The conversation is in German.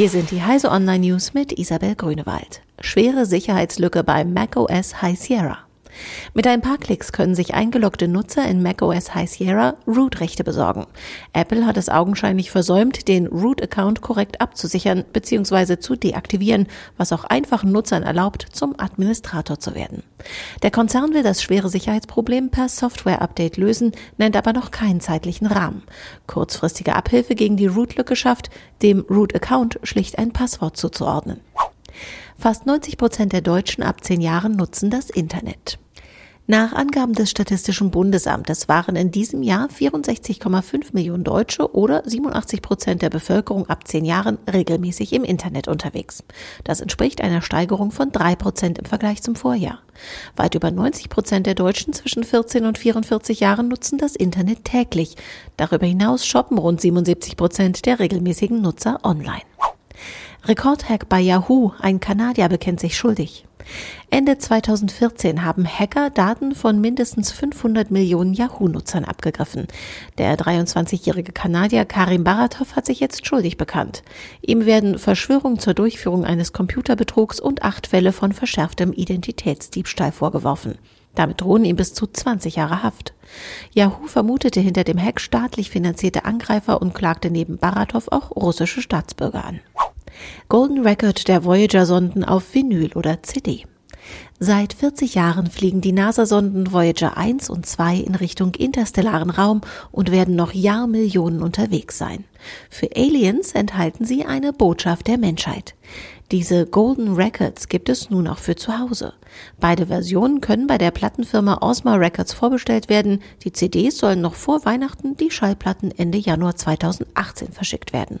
Hier sind die Heise Online News mit Isabel Grünewald. Schwere Sicherheitslücke bei macOS High Sierra. Mit ein paar Klicks können sich eingeloggte Nutzer in macOS High Sierra Root-Rechte besorgen. Apple hat es augenscheinlich versäumt, den Root-Account korrekt abzusichern bzw. zu deaktivieren, was auch einfachen Nutzern erlaubt, zum Administrator zu werden. Der Konzern will das schwere Sicherheitsproblem per Software-Update lösen, nennt aber noch keinen zeitlichen Rahmen. Kurzfristige Abhilfe gegen die Root-Lücke schafft, dem Root-Account schlicht ein Passwort zuzuordnen. Fast 90 Prozent der Deutschen ab zehn Jahren nutzen das Internet. Nach Angaben des Statistischen Bundesamtes waren in diesem Jahr 64,5 Millionen Deutsche oder 87 Prozent der Bevölkerung ab zehn Jahren regelmäßig im Internet unterwegs. Das entspricht einer Steigerung von drei Prozent im Vergleich zum Vorjahr. Weit über 90 Prozent der Deutschen zwischen 14 und 44 Jahren nutzen das Internet täglich. Darüber hinaus shoppen rund 77 Prozent der regelmäßigen Nutzer online. Rekordhack bei Yahoo, ein Kanadier bekennt sich schuldig. Ende 2014 haben Hacker Daten von mindestens 500 Millionen Yahoo-Nutzern abgegriffen. Der 23-jährige Kanadier Karim Baratov hat sich jetzt schuldig bekannt. Ihm werden Verschwörung zur Durchführung eines Computerbetrugs und acht Fälle von verschärftem Identitätsdiebstahl vorgeworfen. Damit drohen ihm bis zu 20 Jahre Haft. Yahoo vermutete hinter dem Hack staatlich finanzierte Angreifer und klagte neben Baratov auch russische Staatsbürger an. Golden Record der Voyager-Sonden auf Vinyl oder CD. Seit 40 Jahren fliegen die NASA-Sonden Voyager 1 und 2 in Richtung interstellaren Raum und werden noch Jahrmillionen unterwegs sein. Für Aliens enthalten sie eine Botschaft der Menschheit. Diese Golden Records gibt es nun auch für zu Hause. Beide Versionen können bei der Plattenfirma Osma Records vorbestellt werden. Die CDs sollen noch vor Weihnachten, die Schallplatten Ende Januar 2018 verschickt werden.